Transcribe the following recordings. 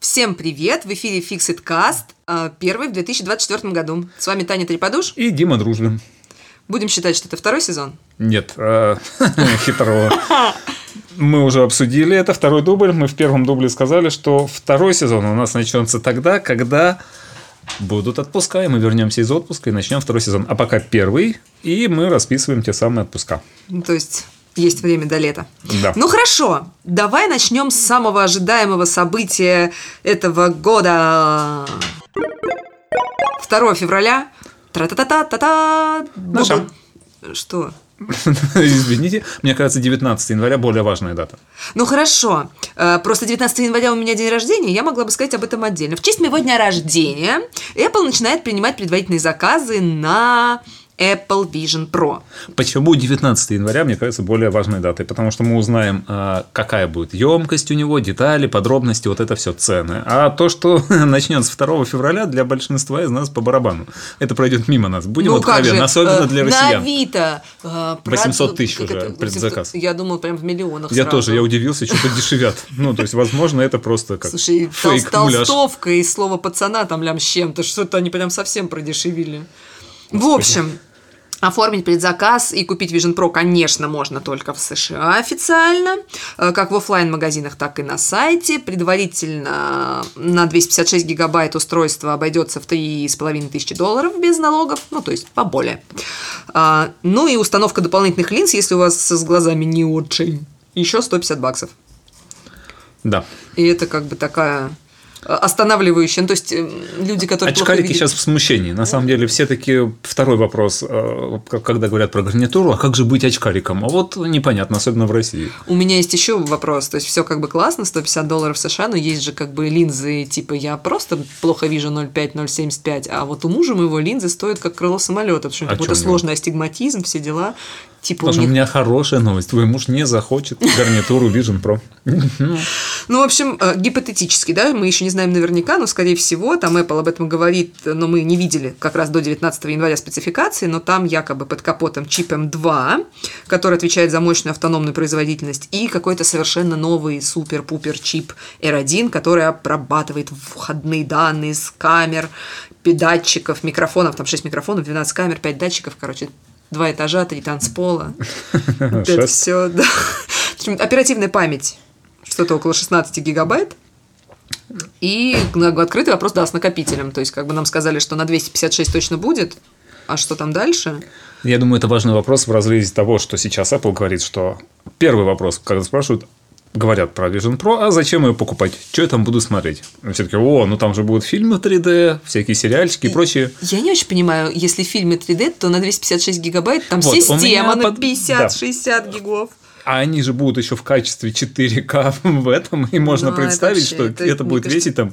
Всем привет! В эфире Fixit Cast, э, первый в 2024 году. С вами Таня Треподуш. И Дима Дружбин. Будем считать, что это второй сезон? Нет, э, хитрого. Мы уже обсудили это, второй дубль. Мы в первом дубле сказали, что второй сезон у нас начнется тогда, когда будут отпуска, и мы вернемся из отпуска и начнем второй сезон. А пока первый, и мы расписываем те самые отпуска. То есть есть время до лета. Да. Ну хорошо, давай начнем с самого ожидаемого события этого года. 2 февраля. Тра-та-та-та-та-та. Наша. Что? Извините, мне кажется, 19 января более важная дата. Ну хорошо, Э, просто 19 января у меня день рождения, я могла бы сказать об этом отдельно. В честь моего дня рождения Apple начинает принимать предварительные заказы на Apple Vision Pro. Почему 19 января, мне кажется, более важной датой? Потому что мы узнаем, а, какая будет емкость у него, детали, подробности, вот это все цены. А то, что начнется 2 февраля, для большинства из нас по барабану. Это пройдет мимо нас. Будем Ну, откровенны, особенно э, для На россиян. Авито. э, 800 прод- тысяч уже это, предзаказ. Я думал, прям в миллионах Я сразу. тоже, я удивился, что подешевят. Ну, то есть, возможно, это просто как Слушай, фейк, толстовка и слово пацана там лям с чем-то, что-то они прям совсем продешевили. В общем, Оформить предзаказ и купить Vision Pro, конечно, можно только в США официально, э, как в оффлайн магазинах так и на сайте. Предварительно на 256 гигабайт устройство обойдется в 3,5 тысячи долларов без налогов, ну, то есть поболее. А, Ну и установка дополнительных линз, если у вас с глазами не очень, еще 150 баксов. Да. И это как бы такая останавливающая. Ну, то есть э, люди, которые Очкарики видят- сейчас в смущении. На самом деле, все таки второй вопрос, э, когда говорят про гарнитуру, а как же быть очкариком? А вот непонятно, особенно в России. У меня есть еще вопрос. То есть все как бы классно, 150 долларов в США, но есть же как бы линзы, типа я просто плохо вижу 0,5, 0,75, а вот у мужа моего линзы стоят как крыло самолета, потому что у О какой-то чём сложный астигматизм, все дела. Типа у Потому у них... меня хорошая новость. Твой муж не захочет гарнитуру Vision Pro. Ну, в общем, э, гипотетически, да, мы еще не знаем наверняка, но, скорее всего, там Apple об этом говорит, но мы не видели как раз до 19 января спецификации, но там якобы под капотом чип M2, который отвечает за мощную автономную производительность, и какой-то совершенно новый супер-пупер чип R1, который обрабатывает входные данные с камер, датчиков, микрофонов, там 6 микрофонов, 12 камер, 5 датчиков, короче, два этажа, три танцпола. Это все, да. Оперативная память что-то около 16 гигабайт. И открытый вопрос, да, с накопителем. То есть, как бы нам сказали, что на 256 точно будет, а что там дальше? Я думаю, это важный вопрос в разрезе того, что сейчас Apple говорит, что первый вопрос, когда спрашивают, говорят про Vision Pro, а зачем ее покупать? Что я там буду смотреть? И Все таки о, ну там же будут фильмы 3D, всякие сериальчики и прочее. Я не очень понимаю, если в фильме 3D, то на 256 гигабайт там Вот, система меня на под- 50-60 гигов. А они же будут еще в качестве 4К в этом, и можно Ну, это представить, вообще, что это, это, будет кажется- весить там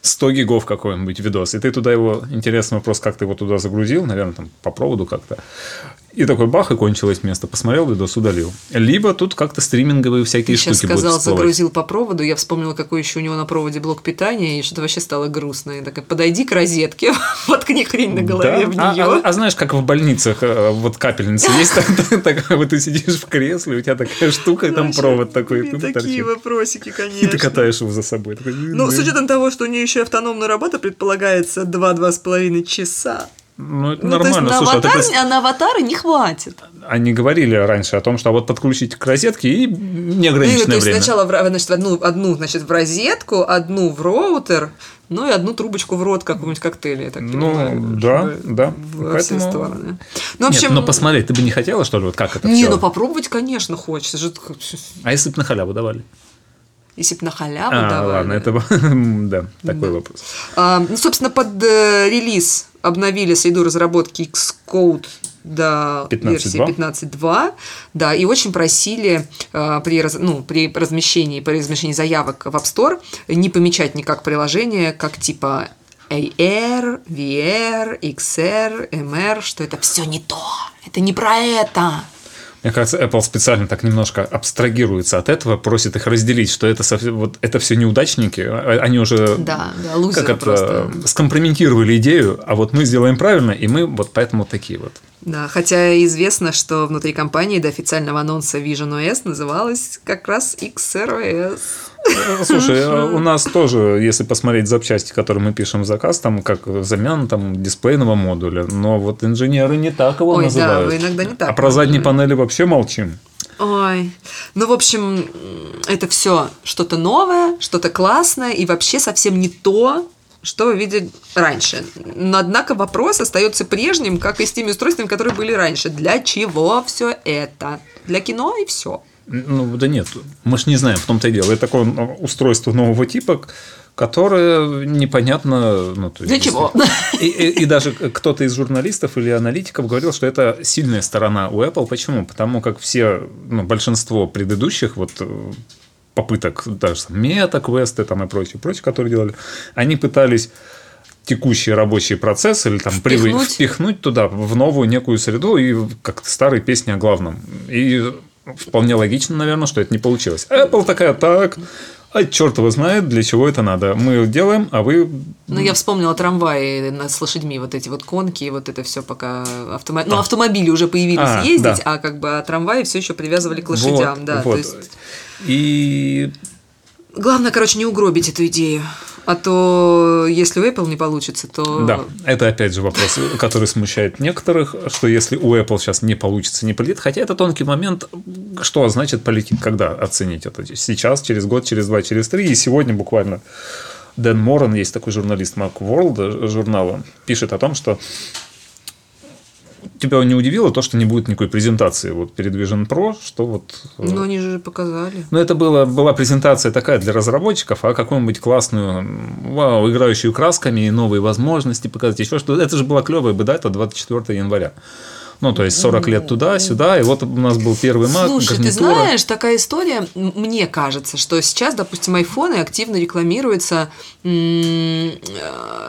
100 гигов какой-нибудь видос. И ты туда его, интересный вопрос, как ты его туда загрузил, наверное, там по проводу как-то. И такой бах, и кончилось место. Посмотрел видос, удалил. Либо тут как-то стриминговые всякие Ты сейчас штуки будут сказал, всплывать. загрузил по проводу, я вспомнила, какой еще у него на проводе блок питания, и что-то вообще стало грустно. Я такая, подойди к розетке, воткни хрень на голове Да. в А- нее. А, а знаешь, как в больницах э, вот капельница есть, так- такая вот ты сидишь в кресле, у тебя такая штука, и там провод такой. Такие вопросики, И конечно. ты катаешь его за собой. Ну, с учетом того, что у нее еще и автономная работа предполагается 2-2,5 часа. Ну, это Ну, то есть нормально. на, Слушай, а ты аватар, а на аватары не хватит. они говорили раньше о том, что вот подключить к розетке и Ну, неограниченное то есть время. сначала в, значит, в одну, одну значит, в розетку, одну в роутер, ну и одну трубочку в рот какого-нибудь коктейля, я так Ну, понимаю. да, чтобы да. Во все Поэтому- стороны. Ну, в Нет, общем, но посмотреть, ты бы не хотела, что ли, вот как это не, всё? ну попробовать, конечно, хочется. А если бы на халяву давали? Если бы на халяву А, давали. ладно, это да, такой вопрос. А, ну, собственно, под э, релиз обновили среду разработки Xcode до 15.2. версии 15.2, да, и очень просили э, при, раз- ну, при размещении, при размещении заявок в App Store не помечать никак приложение, как типа AR, VR, XR, MR, что это все не то, это не про это. Мне кажется, Apple специально так немножко абстрагируется от этого, просит их разделить, что это, вот, это все неудачники, а- они уже Да, да, как это, просто. скомпрометировали идею, а вот мы сделаем правильно, и мы вот поэтому такие вот. Да, хотя известно, что внутри компании до официального анонса Vision OS называлась как раз XROS. Слушай, а у нас тоже, если посмотреть запчасти, которые мы пишем в заказ, там как замена там дисплейного модуля, но вот инженеры не так его Ой, называют. да, вы иногда не так А про задние панели вообще молчим. Ой. Ну, в общем, это все что-то новое, что-то классное и вообще совсем не то, что вы видели раньше. Но, однако, вопрос остается прежним, как и с теми устройствами, которые были раньше. Для чего все это? Для кино и все. Ну, да нет, мы ж не знаем, в том-то и дело. Это такое устройство нового типа, которое непонятно... Ну, то есть, Для чего? И, и- и даже кто-то из журналистов или аналитиков говорил, что это сильная сторона у Apple. Почему? Потому как все, ну, большинство предыдущих вот э, попыток, даже там, мета-квесты там и прочее, прочее, которые делали, они пытались текущий рабочий процесс или там привы- Впихнуть. впихнуть туда в новую некую среду и как старые песни о главном. И вполне логично, наверное, что это не получилось. Apple такая, так, а черт его знает, для чего это надо. Мы делаем, а вы... Ну, я вспомнила трамваи с лошадьми, вот эти вот конки, вот это все пока автомобили. Ну, автомобили уже появились А, ездить, да. а как бы а трамваи все еще привязывали к лошадям, Вот, да. вот. То есть И главное, короче, не угробить эту идею. А то, если у Apple не получится, то... Да, это опять же вопрос, который смущает некоторых, что если у Apple сейчас не получится, не полетит, хотя это тонкий момент, что значит полетит, когда оценить это? Сейчас, через год, через два, через три, и сегодня буквально Дэн Моран, есть такой журналист Mac World журнала, пишет о том, что тебя не удивило то, что не будет никакой презентации вот перед Vision Pro, что вот... Ну, они же показали. ну, это была, была презентация такая для разработчиков, а какую-нибудь классную, вау, играющую красками и новые возможности показать, еще что Это же была клевая бы дата 24 января. Ну, то есть 40 лет туда-сюда, и вот у нас был первый Mac, Слушай, ты гарнитура. знаешь, такая история, мне кажется, что сейчас, допустим, айфоны активно рекламируются э,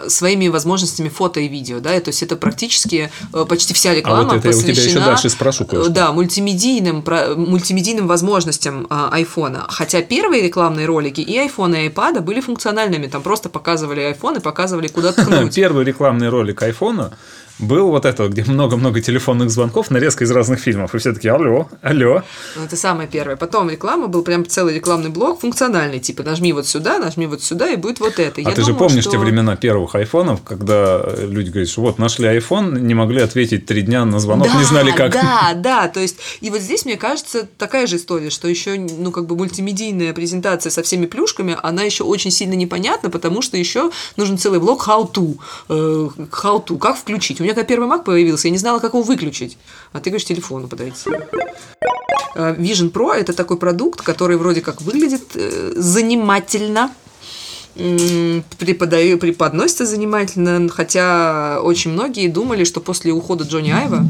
своими возможностями фото и видео, да, то есть это практически э, почти вся реклама А вот это я у тебя еще посвящена, дальше спрошу кое-что. э, Да, мультимедийным, мультимедийным возможностям айфона. Хотя первые рекламные ролики и айфона, и айпада были функциональными, там просто показывали айфон и показывали, куда ткнуть. Первый рекламный ролик айфона был вот это, где много-много телефонных звонков, нарезка из разных фильмов. И все таки алло, алло. Ну, Это самое первое. Потом реклама, был прям целый рекламный блок, функциональный, типа нажми вот сюда, нажми вот сюда, и будет вот это. А Я ты же думаю, помнишь что- те времена первых айфонов, когда люди говорят, что вот нашли айфон, не могли ответить три дня на звонок, да, не знали как. Да, да, то есть, и вот здесь, мне кажется, такая же история, что еще, ну, как бы мультимедийная презентация со всеми плюшками, она еще очень сильно непонятна, потому что еще нужен целый блок how to, э, how to, как включить. У меня когда первый Mac появился, я не знала, как его выключить. А ты говоришь, телефону подойти. Э, Vision Pro – это такой продукт, который вроде как выглядит э, занимательно, преподаю, преподносится занимательно, хотя очень многие думали, что после ухода Джонни Айва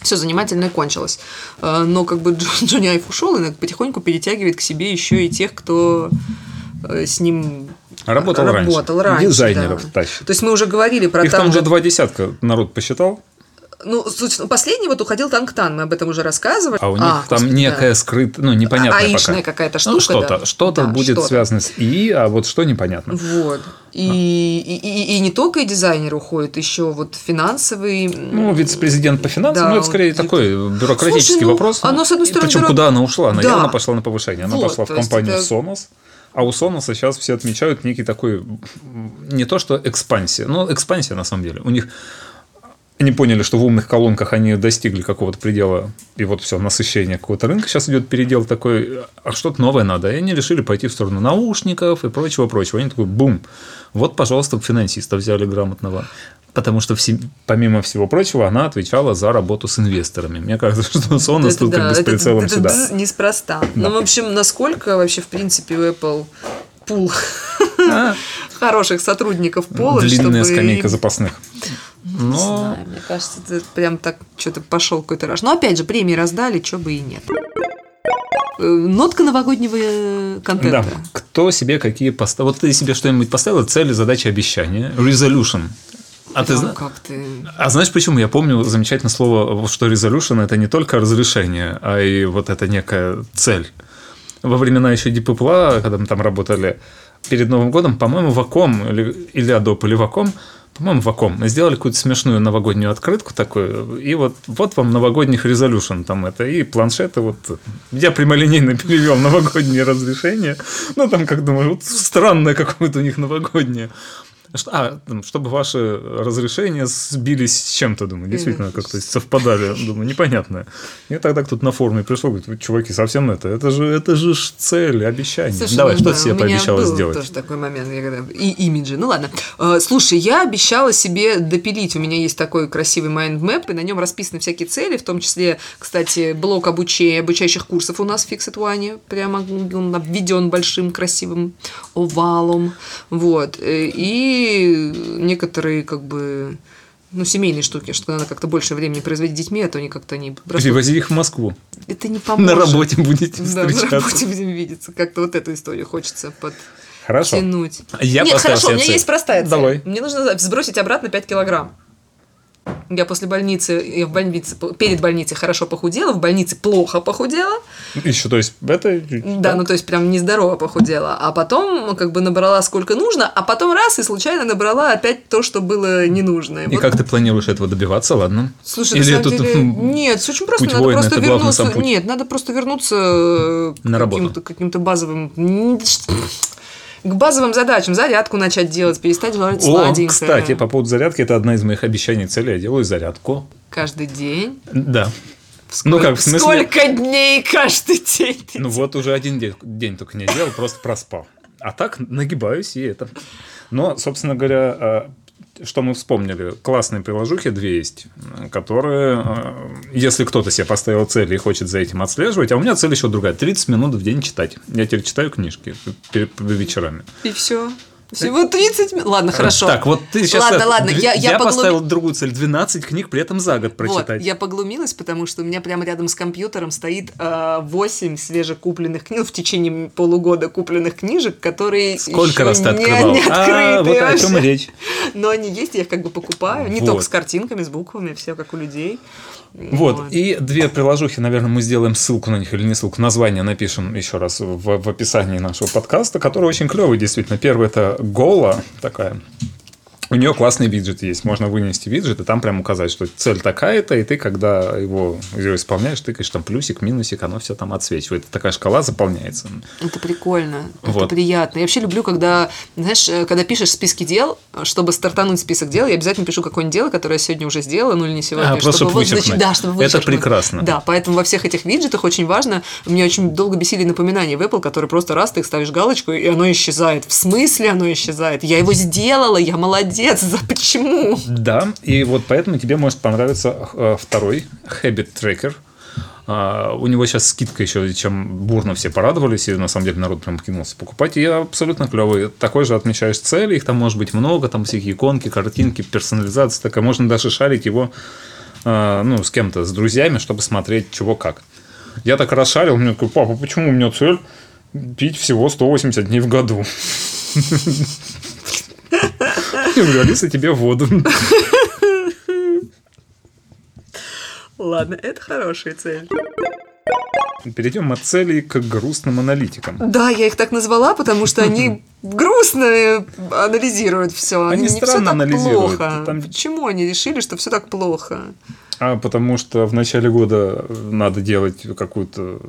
все занимательно кончилось. Э, Но как бы Дж- Джонни Айв ушел и потихоньку перетягивает к себе еще и тех, кто э, с ним Работал раньше. работал раньше. Дизайнеров да. тащит. То есть мы уже говорили про Их там танк- уже два десятка народ посчитал, Ну, ну, последний вот уходил Танктан, мы об этом уже рассказывали. а у них там господи, да. некая скрытая, ну, непонятная Аишная пока. какая-то Ну, штука, что-то, да. что-то Да, будет что-то. связано с ИИ, а вот что непонятно. Вот. И, и, и- и не только и дизайнер уходит, еще вот финансовый. Ну, вице-президент по финансам, Да, ну, это скорее вот такой бюрократический Слушай, ну, вопрос. оно, с одной стороны, Причем, бюро- куда она ушла? Она Да. явно пошла на повышение. Она Вот, пошла в компанию это- Sonos. А у Sonos сейчас все отмечают некий такой, не то что экспансия, но экспансия на самом деле. У них они поняли, что в умных колонках они достигли какого-то предела, и вот все, насыщение какого-то рынка. Сейчас идет передел такой, а что-то новое надо. И они решили пойти в сторону наушников и прочего-прочего. Они такой, бум, вот, пожалуйста, финансиста взяли грамотного. Потому что, все- помимо всего прочего, она отвечала за работу с инвесторами. Мне кажется, что Sonos Это тут да, как бы с это- прицелом это сюда. бз неспроста. Да. Ну, в общем, насколько вообще, в принципе, у Apple пул А, хороших сотрудников пола, Длинная чтобы скамейка запасных. Не Но знаю, мне кажется, это прям так что-то пошел какой-то раж. Но опять же, премии раздали, что бы и нет. Э, Нотка новогоднего э, контента. Да. Кто себе какие поставил? Вот ты себе что-нибудь поставил? Цели, задачи, обещания. Resolution. А ты как ты... А знаешь почему? Я помню замечательное слово, что resolution это не только разрешение, а и вот это некая цель. Во времена еще Apple, когда мы там работали перед Новым годом, по-моему, Ваком или, или Adobe, или Ваком по-моему, Ваком, сделали какую-то смешную новогоднюю открытку такую, и вот, вот вам новогодних резолюшн там это, и планшеты вот, я прямолинейно перевел новогодние разрешения, ну, там, как думаю, вот странное какое-то у них новогоднее. А, чтобы ваши разрешения сбились с чем-то, думаю, действительно, как-то совпадали, думаю, непонятно. И тогда кто-то на форуме пришел, говорит, чуваки, совсем это, это же, это же цель, обещание. Слушай, Давай, ну, что да, себе пообещала был сделать? тоже такой момент, я когда... и имиджи. Ну ладно. Э, Слушай, я обещала себе допилить. У меня есть такой красивый майндмэп, и на нем расписаны всякие цели, в том числе, кстати, блок обучения, обучающих курсов у нас в Fixed One. Прямо он обведен большим красивым овалом. Вот. Э, И некоторые как бы ну, семейные штуки, что надо как-то больше времени производить с детьми, а то они как-то не... Привози их в Москву. Это не поможет. На работе будете Да, встречаться. на работе будем видеться. Как-то вот эту историю хочется под... Хорошо. тянуть. Я Нет, хорошо, у меня цель. есть простая цель. Давай. Мне нужно сбросить обратно 5 килограмм. Я после больницы, я в больнице, перед больницей хорошо похудела, в больнице плохо похудела. Еще, то есть, это... Да, ну то есть прям нездорово похудела. А потом как бы набрала сколько нужно, а потом раз и случайно набрала опять то, что было не нужно. И как ты планируешь этого добиваться, ладно? Слушай, Или на самом тут, деле, нет, все очень просто. путь Надо воина просто вернуться. Нет, надо просто вернуться к На работу. каким-то, каким-то базовым. К базовым задачам. Зарядку начать делать, перестать жрать сладенькое. кстати, по поводу зарядки, это одна из моих обещаний целей. Я делаю зарядку. Каждый день. Да. Сколько, Ну как, в смысле- Сколько дней каждый день? Ну вот уже один день, день только не делал, просто проспал. А так нагибаюсь и это. Но, собственно говоря, э, что мы вспомнили? Классные приложухи две есть, которые, э, если кто-то себе поставил цель и хочет за этим отслеживать, а у меня цель еще другая. 30 минут в день читать. Я теперь читаю книжки перед вечерами. И все. Всего 30 минут. Ладно, хорошо. Так, вот ты сейчас... Ладно, ладно, дв- я, я, поглуми- поставил другую цель. 12 книг при этом за год Вот, прочитать. я поглумилась, потому что у меня прямо рядом с компьютером стоит э, 8 свежекупленных книг, в течение полугода купленных книжек, которые Сколько раз ты не, открывал? не открыты а, вот о чем и речь. Но они есть, я их как бы покупаю. Не Вот. только с картинками, с буквами, все как у людей. Вот. И две приложухи, наверное, мы сделаем ссылку на них или не ссылку, название напишем еще раз в, в описании нашего подкаста, которые очень клевые, действительно. Первый это Гола такая. У нее классный виджет есть. Можно вынести виджет и там прям указать, что цель такая-то, и ты, когда его, ее исполняешь, тыкаешь там плюсик, минусик, оно все там отсвечивает. Такая шкала заполняется. Это прикольно, это Вот. приятно. Я вообще люблю, когда, знаешь, э, когда пишешь списки дел, чтобы стартануть список дел, я обязательно пишу какое-нибудь дело, которое я сегодня уже сделала, ну или не сегодня. А, просто чтобы чтобы вот, вычеркнуть. да, чтобы Это вычеркнуть. прекрасно. Да, поэтому во всех этих виджетах очень важно, мне очень долго бесили напоминания в Apple, которые просто раз ты их ставишь галочку, и оно исчезает. В смысле оно исчезает? Я его сделала, я молодец, за почему? Да, и вот поэтому тебе может понравиться э, второй Habit Tracker. А, у него сейчас скидка еще, чем бурно все порадовались, и на самом деле народ прям кинулся покупать. И абсолютно клевый. Такой же отмечаешь цели, их там может быть много, там всякие иконки, картинки, персонализация такая. Можно даже шарить его а, ну, с кем-то, с друзьями, чтобы смотреть, чего как. Я так расшарил, мне такой, папа, почему у меня цель пить всего 180 дней в году? Я говорю, Алиса, тебе воду. Ладно, это хорошая цель. Перейдем от целей к грустным аналитикам. Да, я их так назвала, потому что они грустно анализируют все. Они не все странно так анализируют. плохо. Там- Почему они решили, что все так плохо? А потому что в начале года надо делать какую-то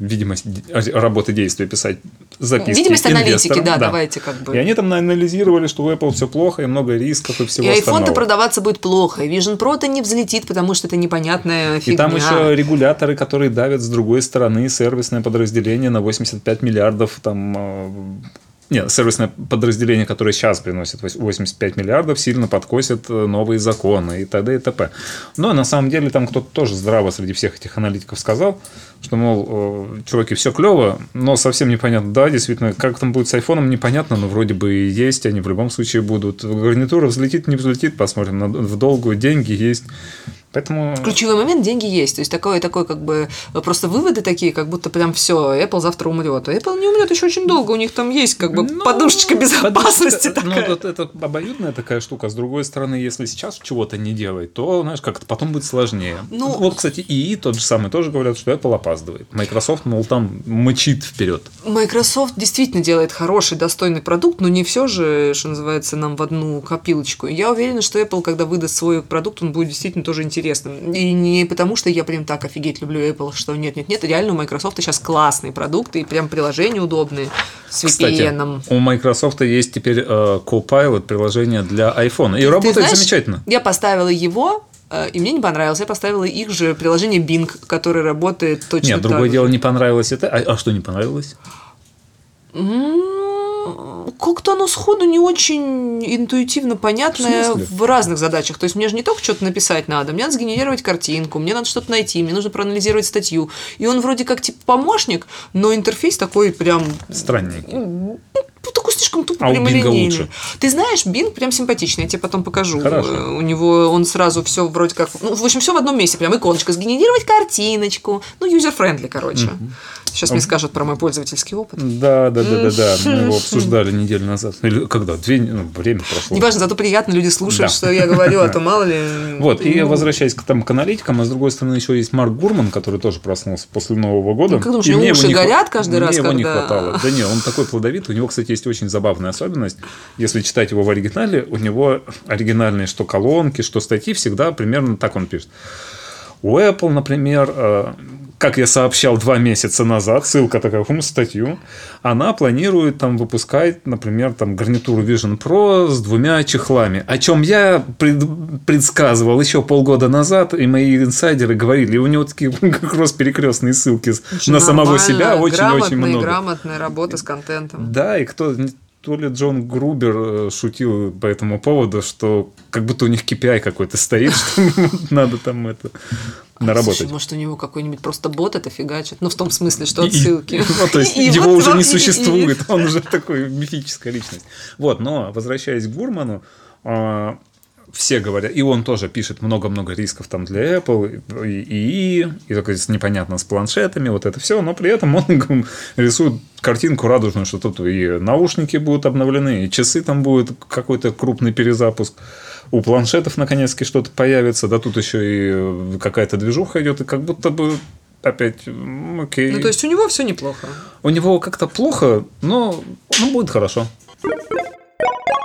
видимость де- работы действия, писать записки Видимость аналитики, инвесторам. да, давайте как бы. И они там анализировали, что у Apple все плохо, и много рисков, и всего И iPhone-то остального. продаваться будет плохо, и Vision Pro-то не взлетит, потому что это непонятная И фигня. там еще регуляторы, которые давят с другой стороны сервисное подразделение на 85 миллиардов там э, нет, сервисное подразделение, которое сейчас приносит 85 миллиардов, сильно подкосит э, новые законы и т.д. и т.п. Но на самом деле там кто-то тоже здраво среди всех этих аналитиков сказал, что, мол, э, чуваки, все клево, но совсем непонятно. Да, действительно, как там будет с айфоном, непонятно, но вроде бы и есть, они в любом случае будут. Гарнитура взлетит, не взлетит, посмотрим. В долгую деньги есть Поэтому... Ключевой момент – деньги есть. То есть, такое, такое как бы просто выводы такие, как будто прям все, Apple завтра умрет. А Apple не умрет еще очень долго. У них там есть как бы Ну, подушечка безопасности подушка- такая. Ну, вот это обоюдная такая штука. С другой стороны, если сейчас чего-то не делать, то, знаешь, как-то потом будет сложнее. Ну- вот, кстати, ИИ тот же самый тоже говорят, что Apple опаздывает. Microsoft, мол, там мычит вперед. Microsoft действительно делает хороший, достойный продукт, но не все же, что называется, нам в одну копилочку. Я уверена, что Apple, когда выдаст свой продукт, он будет действительно тоже интересным. И не потому, что я прям так офигеть люблю Apple, что нет-нет-нет, реально у Microsoft сейчас классные продукты, и прям приложения удобные с Кстати, VPN. у Microsoft есть теперь э, Copilot приложение для iPhone. И Ты работает знаешь, замечательно. Я поставила его, э, и мне не понравилось. Я поставила их же приложение Bing, которое работает точно Нет, другое дело, не понравилось это. А, а что не понравилось? М, Как-то оно сходу не очень интуитивно понятное В в разных задачах. То есть мне же не только что-то написать надо, мне надо сгенерировать картинку, мне надо что-то найти, мне нужно проанализировать статью. И он вроде как типа помощник, но интерфейс такой прям Странненький. Ну, такой слишком тупо А прямолинейный. лучше. Ты знаешь, Bing прям симпатичный, я тебе потом покажу. Хорошо. Э, У него он сразу все вроде как, ну, в общем, все в одном месте, прям иконочка, сгенерировать картиночку, ну, user-friendly, короче. Сейчас мне скажут про мой пользовательский опыт. Да, да, да, да, да. Мы его обсуждали неделю назад. Или когда? Две, ну, время прошло. Неважно, зато приятно, люди слушают, Да. что я говорю, а то мало ли. Вот, и Ну, возвращаясь к, там, к аналитикам, а с другой стороны еще есть Марк Гурман, который тоже проснулся после Нового года. Ну, как думаешь, у него уши горят каждый раз, Мне его не когда- хватало. Да не, он такой плодовитый. У него, кстати, есть очень забавная особенность. Если читать его в оригинале, у него оригинальные что колонки, что статьи, всегда примерно так он пишет. У Apple, например, э, как я сообщал два месяца назад, ссылка такая в статью, она планирует там выпускать, например, там гарнитуру Vision Pro с двумя чехлами, о чем я пред- предсказывал еще полгода назад, и мои инсайдеры говорили, и у него такие кросс-перекрестные ссылки с- очень на самого себя очень-очень много. грамотная работа с контентом. Да, и кто то ли Джон Грубер э, шутил по этому поводу, что как будто у них KPI какой-то стоит, что надо там это наработать. Слушай, может, у него какой-нибудь просто бот это фигачит? Ну, в том смысле, что И- отсылки. ну, то есть И его вот уже не и- и- существует, он уже такой мифическая личность. Вот, но возвращаясь к Гурману, а, все говорят, и он тоже пишет много-много рисков там для Apple, и, и, и такое непонятно с планшетами, вот это все, но при этом он рисует картинку радужную, что тут и наушники будут обновлены, и часы там будет какой-то крупный перезапуск. У планшетов наконец-таки что-то появится, да тут еще и какая-то движуха идет, и как будто бы опять, окей. Ну, то есть у него все неплохо. У него как-то плохо, но ну, будет хорошо.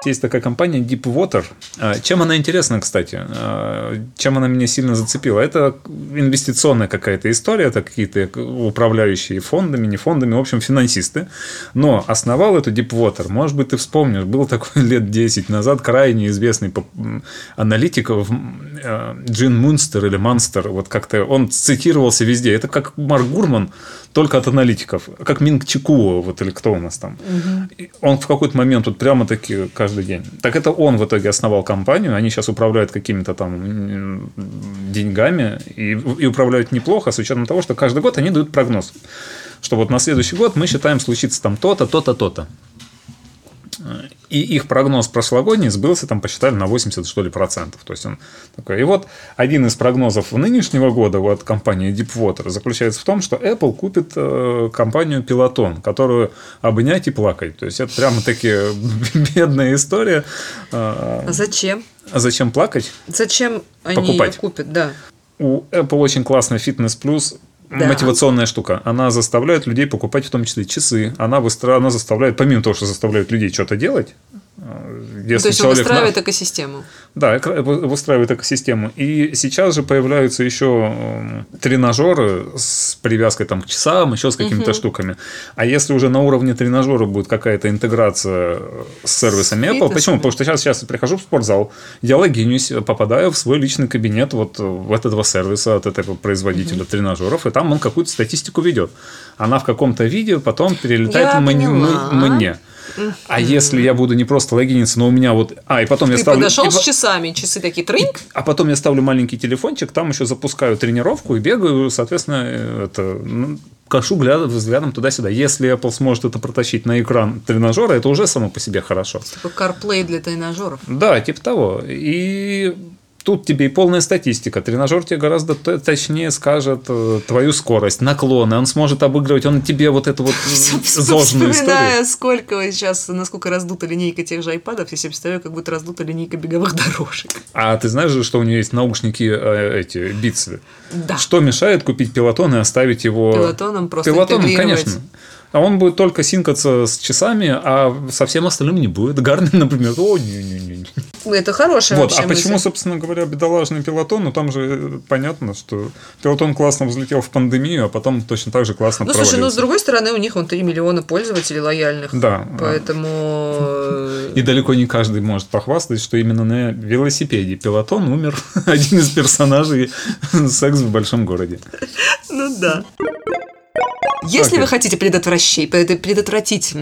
Есть такая компания Deepwater. А, Чем она интересна, кстати? А, Чем она меня сильно зацепила? Это инвестиционная какая-то история, это какие-то управляющие фондами, не фондами, в общем, финансисты. Но основал эту Deepwater, может быть, ты вспомнишь, был такой лет 10 назад крайне известный аналитик э, Джин Мунстер или Манстер, вот как-то он цитировался везде. Это как Марк Гурман, только от аналитиков, как Минг Чикуо, вот или кто у нас там. И Он в какой-то момент вот прямо таки каждый день. Так это он в итоге основал компанию, они сейчас управляют какими-то там деньгами и, и управляют неплохо, с учетом того, что каждый год они дают прогноз, что вот на следующий год мы считаем случится там то-то, то-то, то-то. И их прогноз прошлогодний сбылся, там посчитали на 80 что ли процентов. То есть он такой. И вот один из прогнозов нынешнего года от компании Deepwater заключается в том, что Apple купит э, компанию Peloton, которую обнять и плакать. То есть это прямо таки бедная история. А А зачем? а зачем плакать? Зачем они Покупать. ее купят? Да. У Apple очень классный фитнес плюс. Да. Мотивационная штука. Она заставляет людей покупать в том числе часы. Она, выстра... она заставляет, помимо того, что заставляет людей что-то делать, если То есть он человек на- выстраивает экосистему. Да, вы- выстраивает экосистему. И сейчас же появляются еще м, тренажеры с привязкой там, к часам, еще с какими-то штуками. А если уже на уровне тренажера будет какая-то интеграция с сервисами Apple, фитнесом. почему? Потому что сейчас, сейчас я прихожу в спортзал, я логинюсь, попадаю в свой личный кабинет вот в этого сервиса от этого производителя тренажеров, и там он какую-то статистику ведет. Она в каком-то виде потом перелетает Я мне. А если я буду не просто логиниться, но у меня вот... А, и потом я Ты ставлю... подошел и с часами, часы такие трыньк, а потом я ставлю маленький телефончик, там еще запускаю тренировку и бегаю, соответственно, э, это, ну, кашу гляд- взглядом туда-сюда. Если Apple сможет это протащить на экран тренажера, это уже само по себе хорошо. такой CarPlay для тренажеров. Да, типа того. И тут тебе и полная статистика. Тренажер тебе гораздо точнее скажет э, твою скорость, наклоны. Он сможет обыгрывать, он тебе вот эту вот зожную историю. сколько сейчас, насколько раздута линейка тех же айпадов, я себе представляю, как будет раздута линейка беговых дорожек. А ты знаешь же, что у нее есть наушники э, эти, битсы? Да. Что мешает купить пилотон и оставить его... Пилотоном просто Пилотоном, конечно. А он будет только синкаться с часами, а со всем остальным не будет. Гарни, например, о, не-не-не. Это хорошая Вот, а почему, мысль. собственно говоря, бедолажный пилотон? Ну, там же понятно, что пилотон классно взлетел в пандемию, а потом точно так же классно Ну, слушай, ну, с другой стороны, у них он 3 миллиона пользователей лояльных. Да. Поэтому... Э, И далеко не каждый может похвастать, что именно на велосипеде пилотон умер один из персонажей «Секс в большом городе». Ну, да. Если okay. вы хотите предотвращить, предотвратить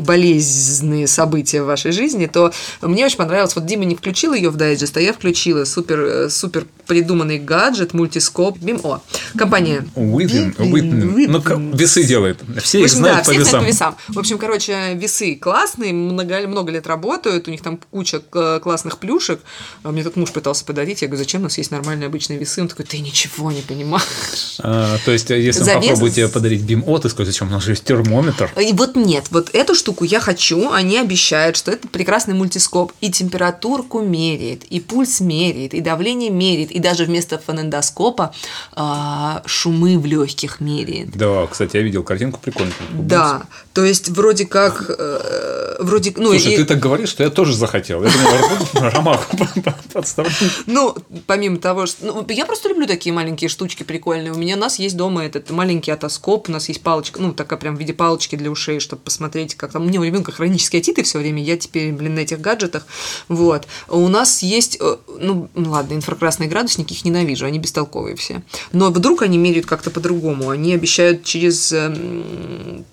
болезненные события в вашей жизни, то мне очень понравилось. Вот Дима не включил ее в дайджест, а я включила супер, э, супер придуманный гаджет, мультископ. Бим, о, компания. Within, Within. Ну, весы делает. Все их знают да, по весам. по весам. В общем, короче, весы классные, много, много лет работают, у них там куча классных плюшек. А мне тут муж пытался подарить, я говорю, зачем у нас есть нормальные обычные весы? Он такой, ты ничего не понимаешь. А, то есть, если Завес... попробуете подарить BIM ты скажешь, зачем, у нас же есть термометр. И вот нет, вот эту штуку я хочу, они обещают, что это прекрасный мультископ, и температурку меряет, и пульс меряет, и давление меряет, и даже вместо фонендоскопа а, шумы в легких меряет. Да, кстати, я видел картинку прикольную. Да, то есть вроде как, э, вроде, ну Слушай, и... ты так говоришь, что я тоже захотел. Я думаю, ромаху подставлю. Ну, помимо того, что, ну, я просто люблю такие маленькие штучки прикольные. У меня у нас есть дома этот маленький отоскоп, у нас есть палочка, ну такая прям в виде палочки для ушей, чтобы посмотреть, как там. У меня у ребенка хронические отиты все время, я теперь, блин, на этих гаджетах. Вот. У нас есть, э, ну ладно, инфракрасные градусы градусник, их ненавижу, они бестолковые все. Но вдруг они меряют как-то по-другому. Они обещают через э,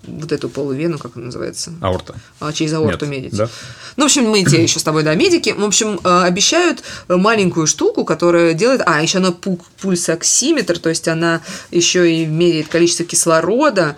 вот эту полувену, как она называется? Аорта. А, через аорту Нет, мерить. Да? Ну, в общем, мы те еще с тобой, да, медики. В общем, э, обещают маленькую штуку, которая делает... А, еще она пульсоксиметр, то есть она еще и меряет количество кислорода.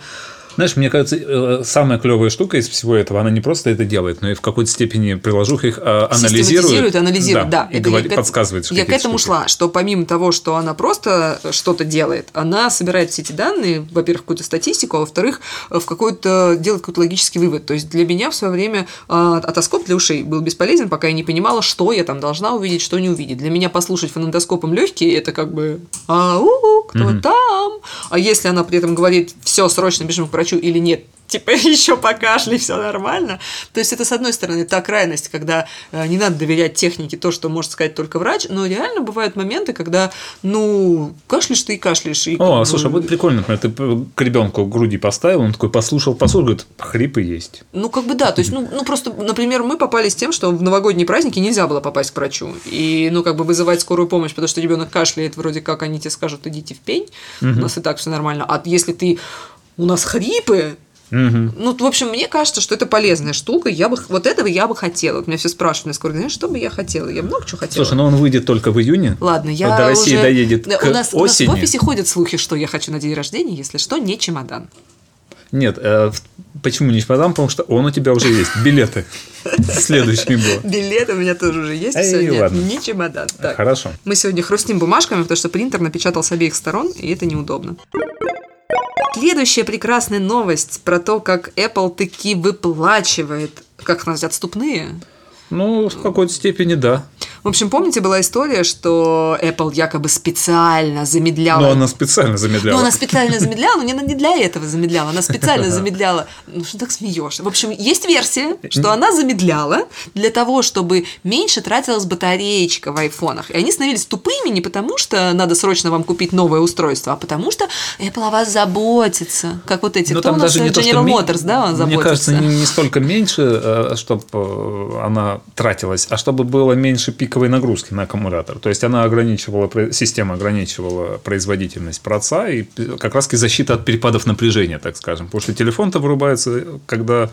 Знаешь, мне кажется, э, самая клевая штука из всего этого, она не просто это делает, но и в какой-то степени приложух их а, анализирует. анализирует, да. да и говорит, я, подсказывает. Я к этому штуки. шла, что помимо того, что она просто что-то делает, она собирает все эти данные, во-первых, какую-то статистику, а во-вторых, в какой-то делает какой-то логический вывод. То есть для меня в свое время отоскоп для ушей был бесполезен, пока я не понимала, что я там должна увидеть, что не увидеть. Для меня послушать фонендоскопом легкие это как бы ау, кто угу. там? А если она при этом говорит, все, срочно бежим к врачу, врачу или нет, типа еще покашли, все нормально. То есть это, с одной стороны, та крайность, когда э, не надо доверять технике то, что может сказать только врач, но реально бывают моменты, когда, ну, кашляешь ты и кашляешь. И, О, слушай, а будет прикольно, например, ты к ребенку груди поставил, он такой послушал, послушал, говорит, хрипы есть. Ну, как бы да, то есть, ну, ну, просто, например, мы попали с тем, что в новогодние праздники нельзя было попасть к врачу, и, ну, как бы вызывать скорую помощь, потому что ребенок кашляет, вроде как они тебе скажут, идите в пень, угу. у нас и так все нормально, а если ты у нас хрипы, Угу. Ну, в общем, мне кажется, что это полезная штука. Я бы, вот этого я бы хотела. Вот меня все спрашивают на скорости, знаешь, что бы я хотела? Я много чего хотела. Слушай, но он выйдет только в июне. Ладно, я До России уже... доедет у к нас, осени. У нас в офисе ходят слухи, что я хочу на день рождения, если что, не чемодан. Нет, э, почему не чемодан? Потому что он у тебя уже есть. Билеты. Следующий был. Билеты у меня тоже уже есть. Эй, нет, не чемодан. Так. Хорошо. Мы сегодня хрустим бумажками, потому что принтер напечатал с обеих сторон, и это неудобно. Следующая прекрасная новость про то, как Apple таки выплачивает, как назвать, отступные. Ну, в какой-то степени да. В общем, помните, была история, что Apple якобы специально замедляла... Ну, она специально замедляла. Ну, она специально замедляла, но не, не для этого замедляла, она специально замедляла. Ну, что так смеешься? В общем, есть версия, что она замедляла для того, чтобы меньше тратилась батареечка в айфонах. И они становились тупыми не потому, что надо срочно вам купить новое устройство, а потому что Apple о вас заботится. Как вот эти, но кто у нас? Даже General то, Motors, да, он заботится. Мне кажется, не, не столько меньше, э, чтобы э, она тратилась, а чтобы было меньше пиковой нагрузки на аккумулятор. То есть она ограничивала, система ограничивала производительность проца и как раз защита от перепадов напряжения, так скажем. Потому что телефон-то вырубается, когда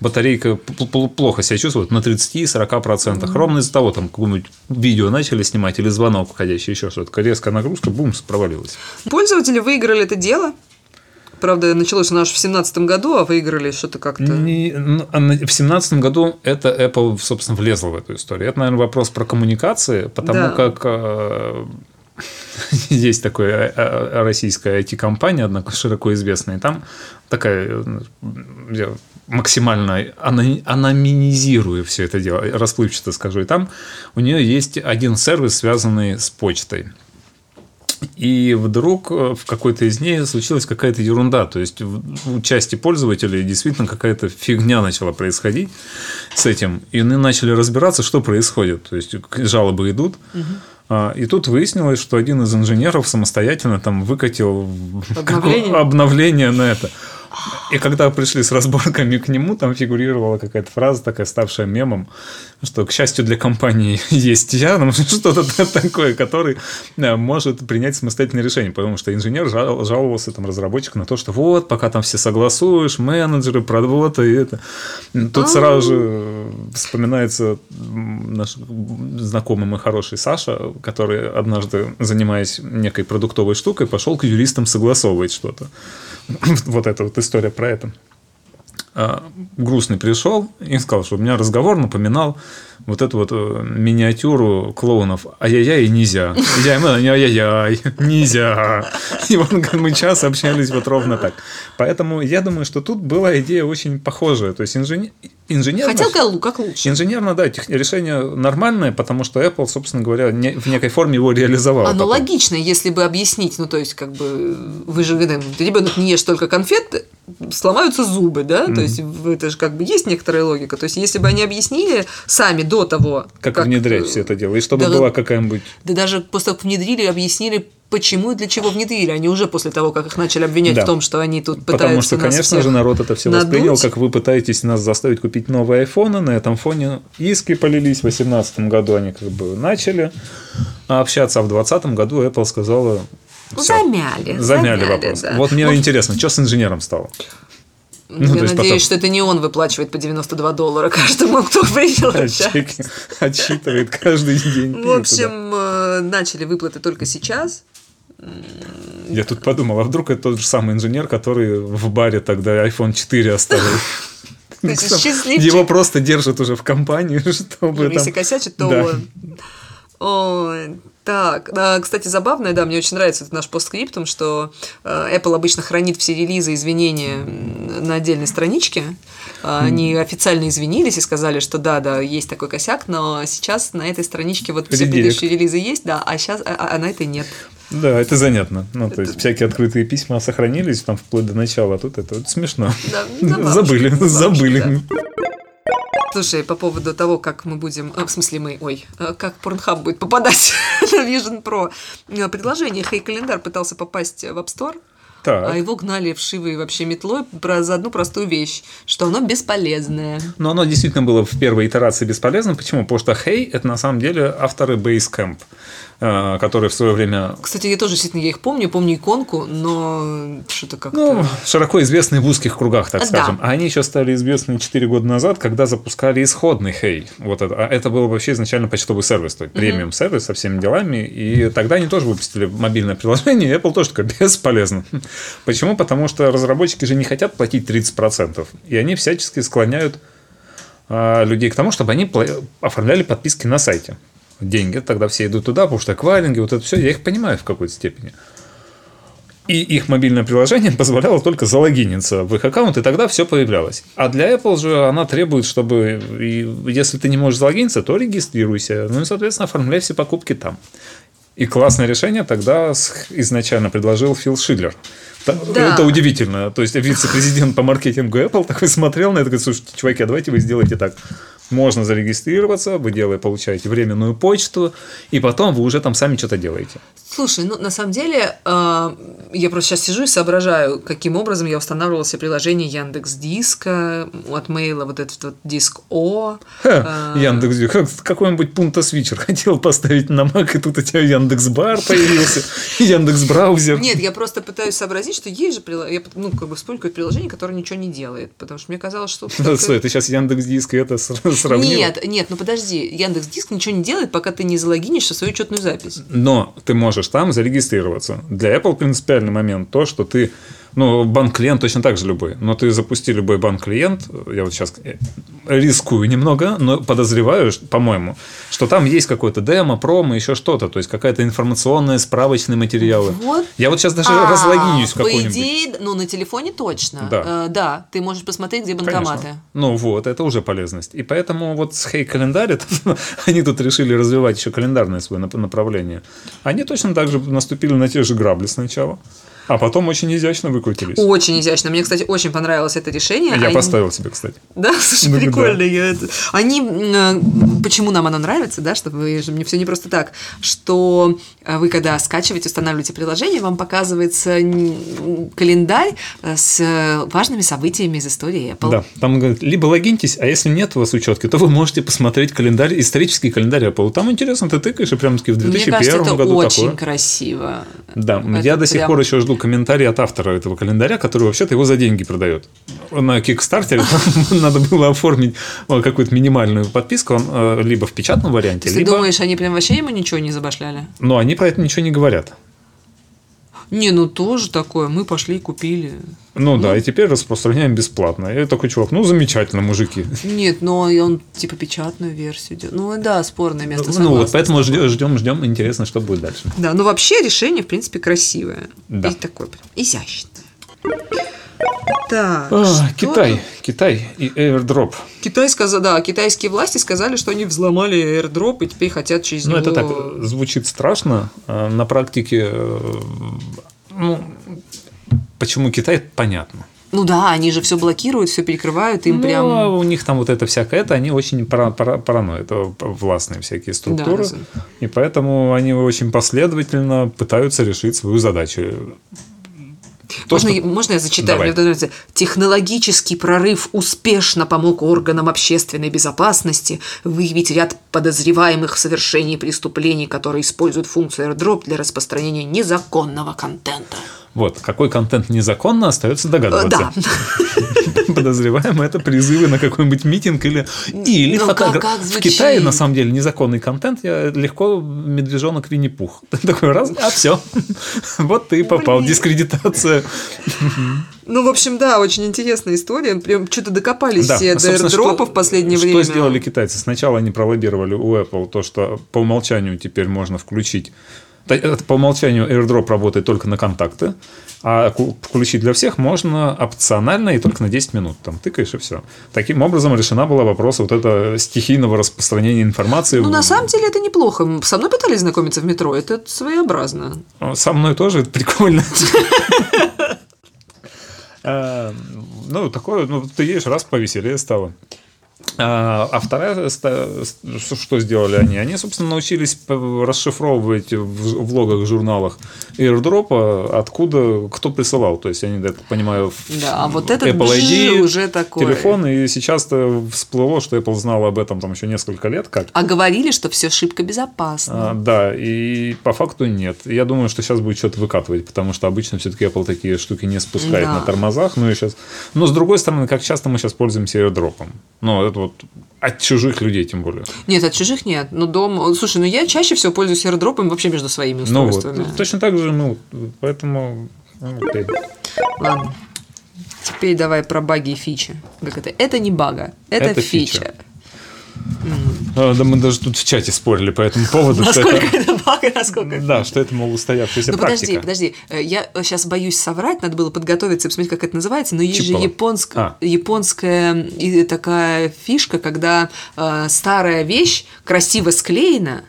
батарейка плохо себя чувствует на 30-40%. Mm-hmm. Ровно из-за того, там какое-нибудь видео начали снимать или звонок входящий, еще что-то. Резкая нагрузка, бум, провалилась. Пользователи выиграли это дело правда, началось у нас в семнадцатом году, а выиграли что-то как-то. Не, ну, а в семнадцатом году это Apple, собственно, влезла в эту историю. Это, наверное, вопрос про коммуникации, потому Да. как э, есть такая э, российская IT-компания, одна широко известная, и там такая э, я максимально анонимизирую все это дело, расплывчато скажу, и там у нее есть один сервис, связанный с почтой. И вдруг э, в какой-то из ней случилась какая-то ерунда. То есть у части пользователей действительно какая-то фигня начала происходить с этим. И они начали разбираться, что происходит. То есть жалобы идут. А, И тут выяснилось, что один из инженеров самостоятельно там выкатил Обновление? обновление на это. И когда пришли с разборками к нему, там фигурировала какая-то фраза такая, ставшая мемом, что, к счастью для компании, есть я, ну, что-то такое, который э, может принять самостоятельное решение, потому что инженер жал- жаловался, там, разработчик, на то, что вот, пока там все согласуешь, менеджеры, продвоты, и это. Тут сразу же вспоминается наш знакомый мой хороший Саша, который однажды, занимаясь некой продуктовой штукой, пошел к юристам согласовывать что-то. Вот эта вот история про это. А, грустный пришел и сказал, что у меня разговор напоминал вот эту вот э, миниатюру клоунов «Ай-яй-яй» и «Нельзя». Я ему «Ай-яй-яй», «Нельзя». И вот мы час общались вот ровно так. Поэтому я думаю, что тут была идея очень похожая. То есть инженер... инженерно... Хотел как, как лучше. Инженерно, да, тех- решение нормальное, потому что Apple, собственно говоря, не- в некой форме его реализовал. Оно логично, если бы объяснить, ну, то есть, как бы, вы же, ребенок не ешь только конфет, сломаются зубы, да, то есть, это же как бы есть некоторая логика. То есть, если бы они объяснили сами до того, Как, внедрять все это дело. И чтобы да, была какая-нибудь Да даже после того, как внедрили, объяснили, почему и для чего внедрили. Они уже после того, как их начали обвинять Да. в том, что они тут пытаются Потому что, нас конечно же, народ это все надуть. воспринял, как вы пытаетесь нас заставить купить новые айфоны. На этом фоне иски полились. В 2018 году они как бы начали общаться, а в 2020 году Apple сказала... Ну, «Всё». Замяли. Замяли вопрос. да. Вот мне Ну, интересно, что с инженером стало? Я то есть надеюсь, потом- что это не он выплачивает по 92 доллара каждому, кто принял участие. отсчитывает каждый день. В общем, э, начали выплаты только сейчас. Я тут подумал, а вдруг это тот же самый инженер, который в баре тогда iPhone 4 оставил? Его просто держат уже в компании, чтобы Если косячит, то Да. он. Так, а, кстати, забавно, да, мне очень нравится этот наш постскриптум, что э, Apple обычно хранит все релизы извинения на отдельной страничке. А, Они официально извинились и сказали, что да, да, есть такой косяк, но сейчас на этой страничке вот все Редирект. предыдущие релизы есть, да, а сейчас, а, а на этой нет. Да, это занятно. Ну, то есть, всякие открытые письма сохранились там вплоть до начала, а тут это вот смешно. Да, забавно, Забыли, забавно, забыли. да. Слушай, по поводу того, как мы будем... а, в смысле мы, ой, а, как Pornhub будет попадать на Vision Pro. А, Предложение Hey Календар пытался попасть в App Store, а Так. его гнали вшивой вообще метлой про, за одну простую вещь, что оно бесполезное. Но оно действительно было в первой итерации бесполезно. Почему? Потому что Hey – это на самом деле авторы Basecamp, э, которые в свое время Кстати, я тоже действительно я их помню, помню иконку, но что-то как-то... Ну, широко известные в узких кругах, так Да. скажем. А они еще стали известны 4 года назад, когда запускали исходный Hey. Вот это, а это был вообще изначально почтовый сервис, то есть премиум сервис со всеми делами. И тогда они тоже выпустили мобильное приложение, и Apple тоже такое бесполезно. Почему? Потому что разработчики же не хотят платить 30%. И они всячески склоняют а, людей к тому, чтобы они оформляли подписки на сайте. Деньги, тогда все идут туда, потому что аквайринги, вот это все, я их понимаю в какой-то степени. И их мобильное приложение позволяло только залогиниться в их аккаунт, и тогда все появлялось. А для Apple же она требует, чтобы, и если ты не можешь залогиниться, то регистрируйся. Ну и, соответственно, оформляй все покупки там. И классное решение тогда изначально предложил Фил Шиллер. Да. Это удивительно. То есть вице-президент по маркетингу Apple такой смотрел на это и говорит, слушайте, чуваки, а давайте вы сделаете так. Можно зарегистрироваться, вы делаете, получаете временную почту, и потом вы уже там сами что-то делаете. Слушай, ну на самом деле э, я просто сейчас сижу и соображаю, каким образом я устанавливала себе приложение Яндекс Диска от Мейла, вот этот вот диск О. Ха, э, Яндекс, как- какой-нибудь пункта свитчер хотел поставить на Mac, и тут у тебя Яндекс Бар появился, Яндекс Браузер. Нет, я просто пытаюсь сообразить, что есть же приложение, я, ну, как бы вспомню какое-то приложение, которое ничего не делает, потому что мне казалось, что... Стой, ты сейчас Яндекс Диск и это сра- сравнил? Нет, нет, ну подожди, Яндекс Диск ничего не делает, пока ты не залогинишь в свою учетную запись. Но ты можешь там зарегистрироваться. Для Apple принципиальный момент то, что ты Ну, банк-клиент точно так же любой. Но ты запусти любой банк-клиент, я вот сейчас рискую немного, но подозреваю, по-моему, что там есть какой-то демо, промо, еще что-то, то есть какая-то информационная, справочные материалы. Вот. Я вот сейчас даже А, разлогинюсь в По какой-нибудь. идее, ну, на телефоне точно. Да. Э, да, ты можешь посмотреть, где банкоматы. Конечно. Ну вот, это уже полезность. И поэтому вот с Хей календарь, они тут решили развивать еще календарное свое нап- направление. Они точно так же наступили на те же грабли сначала, а потом очень изящно выкрутились. Очень изящно. Мне, кстати, очень понравилось это решение. Я Они- поставил себе, кстати. Да, слушай, Ну, прикольно. да. я Они, э, почему нам оно нравится, да, чтобы вы мне все не просто так, что э, вы когда скачиваете, устанавливаете приложение, вам показывается календарь э, с важными событиями из истории Apple. Да, там говорят, либо логиньтесь, а если нет у вас учетки, то вы можете посмотреть календарь, исторический календарь Apple. Там интересно, ты тыкаешь, и прям-таки в Мне 2001 кажется, это году очень такое. красиво. Да, Это я до сих прям- пор еще жду комментарий от автора этого календаря, который вообще-то его за деньги продает. На Кикстартере надо было оформить э, какую-то минимальную подписку, э, либо в печатном варианте, Ты думаешь, они прям вообще ему ничего не забашляли? Но они про это ничего не говорят. Не, ну тоже такое. Мы пошли и купили. Ну, да, и теперь распространяем бесплатно. Я такой чувак, ну замечательно, мужики. Нет, но и он типа печатную версию делает. Ну да, спорное место. ну вот, согласна. поэтому ждем, ждем, ждем, интересно, что будет дальше. Да, ну вообще решение, в принципе, красивое. Да. И такое прям изящное. Так, А, что Китай? Китай и airdrop. Китай сказал, да, китайские власти сказали, что они взломали airdrop и теперь хотят через Ну, него... это так звучит страшно. а На практике, э, ну, почему Китай, понятно. Ну да, они же все блокируют, все перекрывают, им Ну, прям... а у них там вот это всякое, это они очень пара, пара, параноид, это властные всякие структуры, Да, и поэтому они очень последовательно пытаются решить свою задачу. То, можно, что- можно я зачитаю? Давай. Мне нравится. Технологический прорыв успешно помог органам общественной безопасности выявить ряд подозреваемых в совершении преступлений, которые используют функцию airdrop для распространения незаконного контента. Вот, какой контент незаконно, остается Э, догадываться. Да. Подозреваем, это призывы на какой-нибудь митинг или, или Ну, как- как В? Китае, на самом деле, незаконный контент, я легко медвежонок Винни-Пух. Такой раз, а все. Вот ты попал. Дискредитация. Ну, в общем, да, очень интересная история. Прям что-то докопались Да. все до что- в последнее что время. сделали китайцы? Сначала они пролоббировали у Apple то, что по умолчанию теперь можно включить По умолчанию airdrop работает только на контакты, а включить для всех можно опционально и только на 10 минут. Там тыкаешь и все. Таким образом решена была вопрос вот это стихийного распространения информации. Ну, на самом деле, это неплохо. Со мной пытались знакомиться в метро, это своеобразно. Со мной тоже это прикольно. А, Ну, такое, ну, ты едешь, раз повеселее стало. А а вторая, что сделали они? Они, собственно, научились расшифровывать в логах, журналах airdrop, откуда кто присылал. То есть они, я так понимаю, Да, а вот этот Apple ID, уже такой. телефон, и сейчас-то всплыло, что Apple знал об этом там еще несколько лет, как А говорили, что все шибко безопасно. а, да, и по факту нет. Я думаю, что сейчас будет что-то выкатывать, потому что обычно все-таки Apple такие штуки не спускает Да. на тормозах. Ну и сейчас. Но с другой стороны, как часто мы сейчас пользуемся airdropом? Ну, это вот от чужих людей, тем более. Нет, от чужих нет. Ну, дома... Слушай, ну я чаще всего пользуюсь airdropом вообще между своими Ну вот. устройствами. Точно так же, ну, поэтому. ну. Ладно. Теперь давай про баги и фичи. Как это? Это не бага, это, Это фича. фича. А, да мы даже тут в чате спорили по этому поводу, Насколько это. это бага, насколько. Да, что это, мол, устоявшаяся Ну подожди, практика. подожди. Э, Я сейчас боюсь соврать, надо было подготовиться и посмотреть, как это называется, но есть же японск- А. японская и такая фишка, когда э, старая вещь красиво склеена,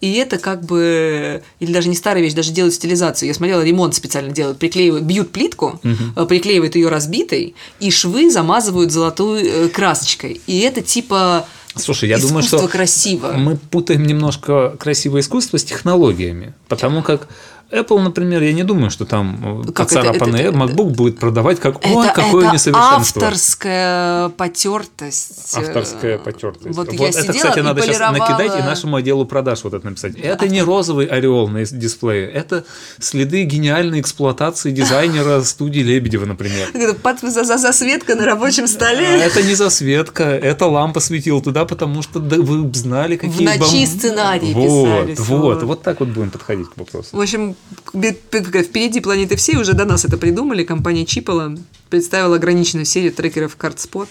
и это как бы, или даже не старая вещь, даже делают стилизацию. Я смотрела, ремонт специально делают, приклеивают, бьют плитку, э, приклеивают ее разбитой, и швы замазывают золотой красочкой. И это типа Слушай, я думаю, что красиво. мы путаем немножко красивое искусство с технологиями. Потому как Apple, например, я не думаю, что там э, Как поцарапанный это- это- MacBook будет продавать как «Ой, это, какое это несовершенство». авторская потертость. Авторская Э, потертость. Вот, Вот, я это, кстати, и надо сейчас полировала- накидать и нашему отделу продаж вот это написать. Это не розовый орел на дисплее, это следы гениальной эксплуатации дизайнера студии Лебедева, например. Это под- за- за- Засветка на рабочем А столе. Это не засветка, это лампа светила туда, потому что вы знали, какие ночи бом- сценарии вот, писались, Вот, вот. вот так вот будем подходить к вопросу. В общем, впереди планеты всей уже до нас это придумали. Компания Чипола представила ограниченную серию трекеров CardSpot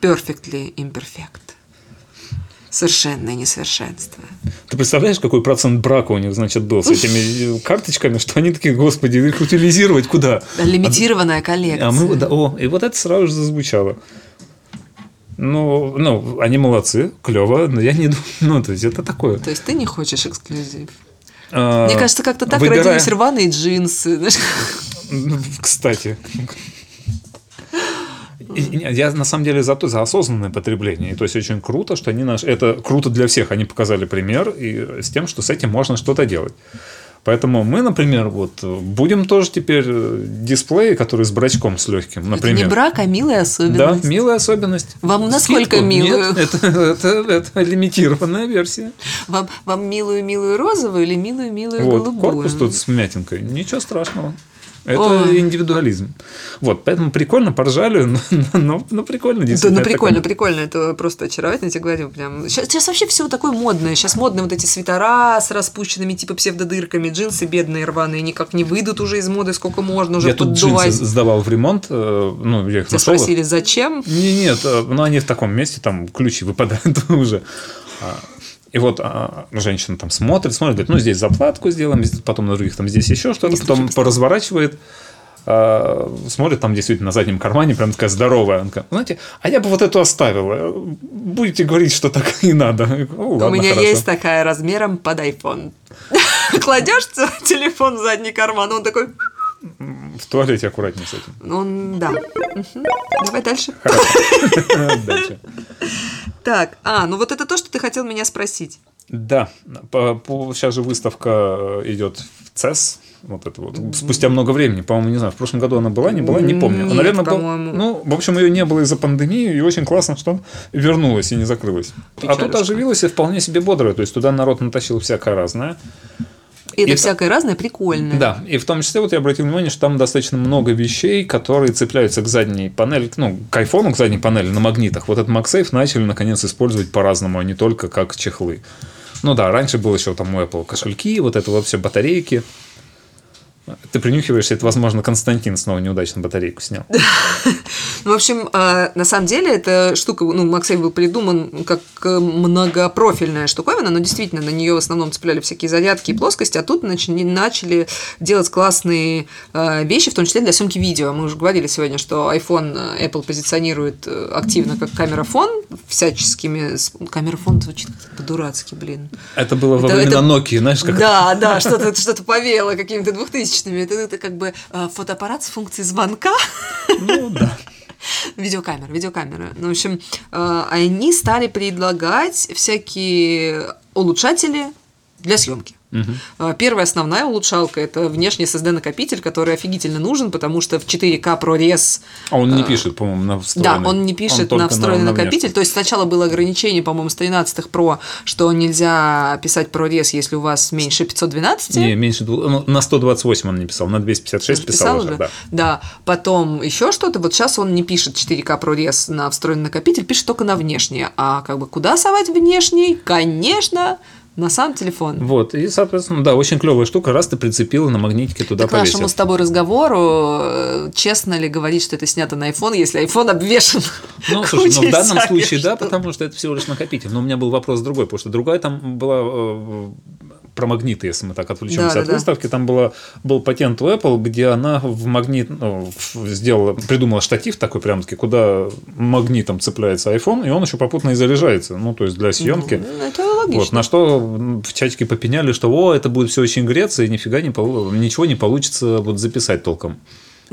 Perfectly Imperfect. Совершенное несовершенство. Ты представляешь, какой процент брака у них, значит, был с этими карточками, что они такие, господи, их утилизировать куда? Лимитированная коллекция. А мы, да, о, и вот это сразу же зазвучало. Ну, ну, они молодцы, клево, но я не думаю, ну, то есть это такое. То есть ты не хочешь эксклюзив? А, Мне кажется, как-то так выбирая... родились рваные джинсы. Кстати. Я на самом деле за, то, за осознанное потребление. И то есть очень круто, что они наш. Это круто для всех. Они показали пример и с тем, что с этим можно что-то делать. Поэтому мы, например, вот будем тоже теперь э, дисплеи, которые с брачком с легким, например. Это не брак, а милая особенность. Да, милая особенность. Вам насколько Скидку? милую? Нет, это, это, это лимитированная версия. Вам, вам милую-милую розовую или милую-милую вот, голубую? корпус тут с вмятинкой. Ничего страшного. Это Ой. индивидуализм. Вот, поэтому прикольно, поржали, но, но, но прикольно действительно. Да, ну прикольно, такое... прикольно, это просто очаровательно, я тебе говорю, прям. Сейчас, сейчас вообще все такое модное, сейчас модные вот эти свитера с распущенными типа псевдодырками, джинсы бедные рваные, никак не выйдут уже из моды, сколько можно уже Я тут джинсы сдавал в ремонт, э, ну, я их Тебя нашел. спросили, зачем? Не, нет, но они в таком месте, там ключи выпадают уже. И вот а, женщина там смотрит, смотрит, говорит, ну здесь заплатку сделаем, потом на других там здесь еще что-то, потом поразворачивает, а, смотрит там действительно на заднем кармане, прям такая здоровая. Она такая, знаете, а я бы вот эту оставила. Будете говорить, что так и надо. Ну, ладно, У меня хорошо. есть такая размером под iPhone. Кладешь телефон в задний карман, он такой... В туалете аккуратнее с этим. Ну, да. Давай дальше. Дальше. Так, а, ну вот это то, что ты хотел меня спросить. Да, по, по, сейчас же выставка э, идет в ЦЕС, вот это вот. Спустя много времени, по-моему, не знаю, в прошлом году она была, не была, не помню. Нет, Наверное, был, ну, в общем, ее не было из-за пандемии, и очень классно, что вернулась и не закрылась. Печалюшка. А тут оживилась и вполне себе бодрая, то есть туда народ натащил всякое разное. И это и всякое это... разное прикольное. Да, и в том числе вот я обратил внимание, что там достаточно много вещей, которые цепляются к задней панели, ну, к айфону, к задней панели на магнитах. Вот этот MagSafe начали наконец использовать по-разному, а не только как чехлы. Ну да, раньше было еще там у Apple кошельки, вот это вот все батарейки. Ты принюхиваешься, это, возможно, Константин снова неудачно батарейку снял. Ну, в общем, а, на самом деле, эта штука, ну, Максей был придуман как многопрофильная штуковина, но действительно на нее в основном цепляли всякие зарядки и плоскости, а тут начали делать классные а, вещи, в том числе для съемки видео. Мы уже говорили сегодня, что iPhone э, Apple позиционирует э, активно как камерафон всяческими... Камерафон звучит по-дурацки, блин. Это было во времена Nokia, знаешь, как... Да, да, что-то что повеяло какими-то двухтысячными тысячными. Это, это как бы э, фотоаппарат с функцией звонка. Ну да. Видеокамера, видеокамера. Ну, в общем, э, они стали предлагать всякие улучшатели для съемки. Угу. Первая основная улучшалка – это внешний SSD-накопитель, который офигительно нужен, потому что в 4К ProRes… А он не пишет, по-моему, на встроенный. Да, он не пишет он на встроенный на, накопитель. На То есть сначала было ограничение, по-моему, с 13-х Pro, что нельзя писать ProRes, если у вас меньше 512. Не, меньше… Ну, на 128 он не писал, на 256 писал, писал уже, да. Да, потом еще что-то. Вот сейчас он не пишет 4К ProRes на встроенный накопитель, пишет только на внешний. А как бы куда совать внешний? Конечно, на сам телефон. Вот, и, соответственно, да, очень клевая штука, раз ты прицепила на магнитике туда так повесил. нашему с тобой разговору, э, честно ли говорить, что это снято на iPhone, если iPhone обвешен Ну, слушай, ну в данном случае, да, потому что это всего лишь накопитель. Но у меня был вопрос другой, потому что другая там была э, про магниты, если мы так отвлечемся да, от да, выставки, да. там было, был патент у Apple, где она в магнит ну, сделала, придумала штатив такой прям таки, куда магнитом цепляется iPhone, и он еще попутно и заряжается, ну, то есть для съемки. Ну, это логично. Вот, на что в чатике попеняли, что о, это будет все очень греться, и нифига не, ничего не получится вот записать толком.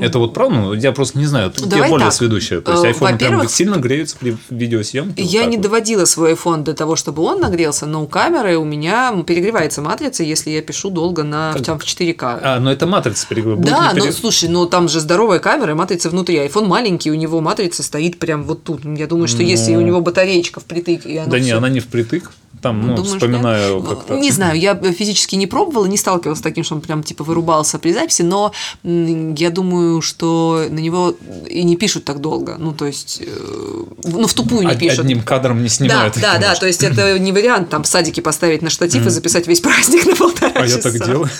Это вот правда? Ну, я просто не знаю. Тут Давай я более так. сведущая. То есть э, iPhone прям сильно греется при видеосъемке. Я вот не вот. доводила свой iPhone до того, чтобы он нагрелся, но у камеры у меня перегревается матрица, если я пишу долго на там, в 4К. А, но это матрица перегревается. Да, но перег... слушай, но там же здоровая камера, матрица внутри. iPhone маленький, у него матрица стоит прям вот тут. Я думаю, что но... если у него батареечка впритык, и она Да все... не, она не впритык. Там, ну, Думаешь, вспоминаю нет? как-то. Не знаю, я физически не пробовала, не сталкивалась с таким, что он прям типа вырубался при записи, но я думаю, что на него и не пишут так долго. Ну, то есть, э, ну, в тупую не пишут. Одним кадром не снимают. Да, да, да, то есть это не вариант там в садике поставить на штатив и записать весь праздник на полтора часа. А я так делаю.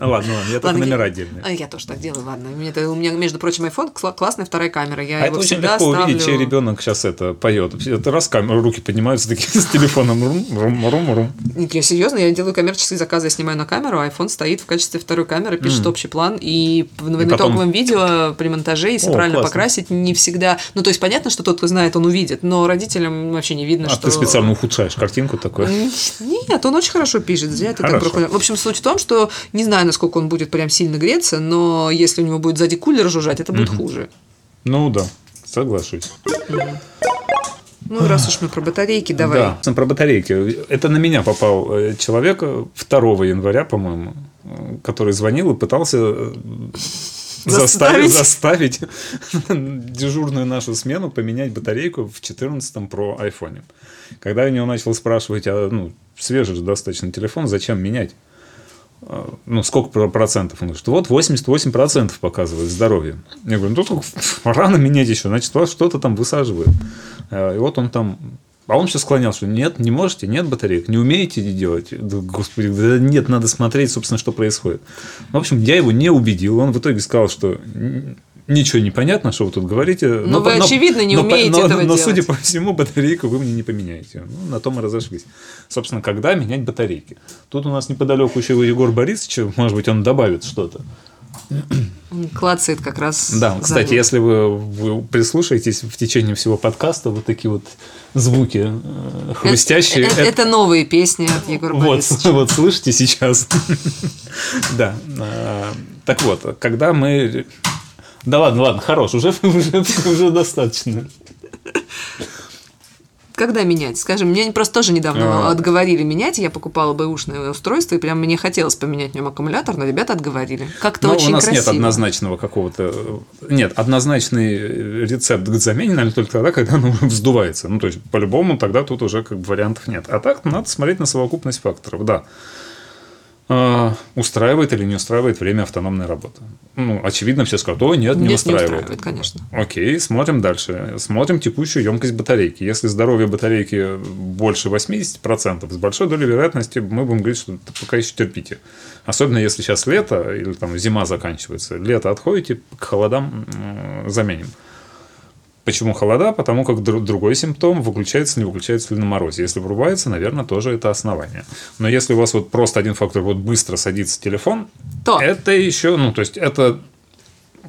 Ну ладно, ладно, я только Ладно, номера я- отдельные. А, я тоже так делаю, ладно. У меня, это- у меня, между прочим, iPhone кла- классная вторая камера. Я А его это очень легко ставлю... увидеть, чей ребенок сейчас это поет. Это раз камера, руки поднимаются такие с телефоном. Рум, рум, рум, рум. Я серьезно, я делаю коммерческие заказы, я снимаю на камеру, а iPhone стоит в качестве второй камеры, пишет общий план, и в в потом- итоговом видео при монтаже, если О, правильно классно. покрасить, не всегда... Ну, то есть, понятно, что тот, кто знает, он увидит, но родителям вообще не видно, А что... ты специально ухудшаешь картинку такой. Нет, он очень хорошо пишет, зря ты так Хорошо. проходишь. В общем, суть в том, что не знаю, насколько он будет прям сильно греться, но если у него будет сзади кулер жужжать, это будет хуже. Ну да, соглашусь. Ну, раз уж мы про батарейки, давай. Да, про батарейки. Это на меня попал э, человек э, 2 января, по-моему, э, который звонил и пытался э, Заставить. заставить, заставить дежурную нашу смену поменять батарейку в 14-м про айфоне. Когда я у него начал спрашивать, а, ну, свежий же достаточно телефон, зачем менять? А, Ну, сколько про- процентов? Он говорит, что вот 88 процентов показывает здоровье. Я говорю, ну, тут рано менять еще, значит, вас что-то там высаживает. А, И вот он там... А он все склонял, что нет, не можете, нет батареек, не умеете делать. Да, Господи, да нет, надо смотреть, собственно, что происходит. В общем, я его не убедил. Он в итоге сказал, что ничего не понятно, что вы тут говорите. Но вы, очевидно, не по- умеете но, этого но, делать. судя по всему, батарейку вы мне не поменяете. Ну, на том и разошлись. Собственно, когда менять батарейки? Тут у нас неподалеку еще Егор Борисович, может быть, он добавит что-то. Он клацает как раз. Да, кстати, если вы, вы прислушаетесь в течение всего подкаста, вот такие вот звуки э, хрустящие. Это, это новые песни от Егора Вот, Борисовича. вот слышите сейчас. Да. а, Так вот, когда мы... Да ладно, ладно, хорош, уже, уже, уже достаточно. Когда менять? Скажем, мне просто тоже недавно А. отговорили менять. Я покупала бэушное устройство, и прям мне хотелось поменять в нем аккумулятор, но ребята отговорили. Как-то Ну, очень у нас красиво. нет однозначного какого-то... Нет, однозначный рецепт к замене, наверное, только тогда, когда оно вздувается. Ну, то есть, по-любому, тогда тут уже как бы вариантов нет. А так, надо смотреть на совокупность факторов, да. А, устраивает или не устраивает время автономной работы? Ну, очевидно, все скажут, о, нет, не Нет, устраивает. не устраивает, конечно. Окей, смотрим дальше. Смотрим текущую емкость батарейки. Если здоровье батарейки больше 80%, с большой долей вероятности мы будем говорить, что пока еще терпите. Особенно если сейчас лето или там зима заканчивается. Лето отходите, к холодам заменим. Почему холода? Потому как дру- другой симптом выключается, не выключается ли на морозе. Если врубается, наверное, тоже это основание. Но если у вас вот просто один фактор, вот быстро садится телефон, То. это еще, ну, то есть это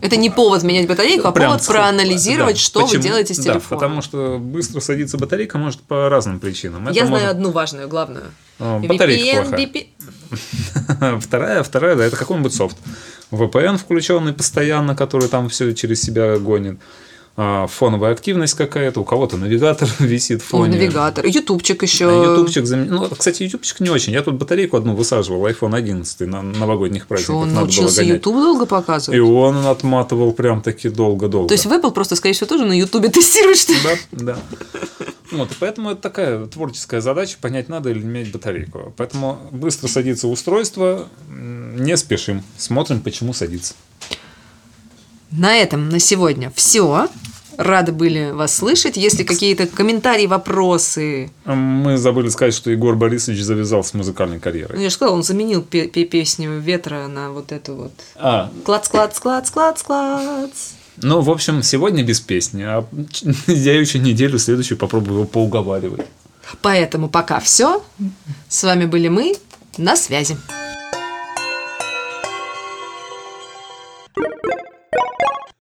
Это не повод менять батарейку, а Прям повод проанализировать, да. что Почему? вы делаете с Да, телефоном. потому что быстро садится батарейка может по разным причинам. Это Я знаю может- одну важную, главную. А, батарейка VPN, плохая. VPN. вторая, вторая, да, это какой-нибудь софт. VPN включенный постоянно, который там все через себя гонит. А, фоновая активность какая-то, у кого-то навигатор висит в Ой, фоне. навигатор. Ютубчик еще. А Ютубчик зам- Ну, кстати, ютубчик не очень. Я тут батарейку одну высаживал, iPhone 11 на новогодних Что, праздниках. он Надо научился. YouTube долго И показывать? он отматывал прям таки долго-долго. То есть в Apple просто, скорее всего, тоже на Ютубе тестируют, что ли? Да, да. Вот, и поэтому это такая творческая задача, понять, надо или менять батарейку. Поэтому быстро садится устройство, не спешим, смотрим, почему садится. На этом на сегодня все. Рады были вас слышать. Если какие-то комментарии, вопросы. Мы забыли сказать, что Егор Борисович завязал с музыкальной Ну, карьерой. я же сказала, он заменил пе- песню ветра на вот эту вот. А, Клац, клац, клац, клац, клац. ну, в общем, сегодня без песни, а я еще неделю следующую попробую его поуговаривать. Поэтому пока все. С вами были мы. На связи.